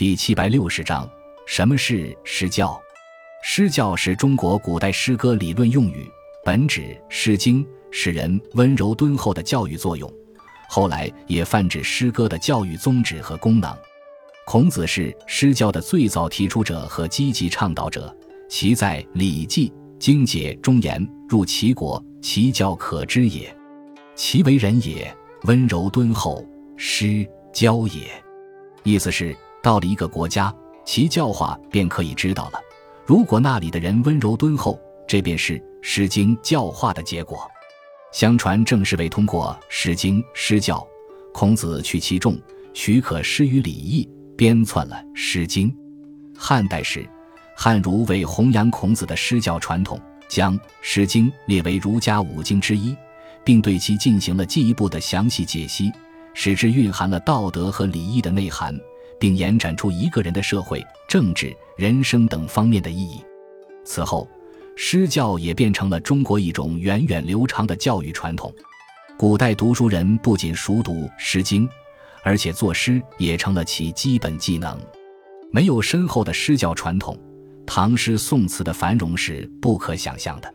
第七百六十章：什么是诗教？诗教是中国古代诗歌理论用语，本指《诗经》使人温柔敦厚的教育作用。后来也泛指诗歌的教育宗旨和功能。孔子是诗教的最早提出者和积极倡导者，其在《礼记·经解》中言：“入齐国，其教可知也。其为人也，温柔敦厚，诗教也。”意思是。到了一个国家，其教化便可以知道了。如果那里的人温柔敦厚，这便是《诗经》教化的结果。相传正是为通过《诗经》诗教，孔子去其重，许可施于礼义，编纂了《诗经》。汉代时，汉儒为弘扬孔子的诗教传统，将《诗经》列为儒家五经之一，并对其进行了进一步的详细解析，使之蕴含了道德和礼义的内涵。并延展出一个人的社会、政治、人生等方面的意义。此后，诗教也变成了中国一种源远流长的教育传统。古代读书人不仅熟读《诗经》，而且作诗也成了其基本技能。没有深厚的诗教传统，唐诗宋词的繁荣是不可想象的。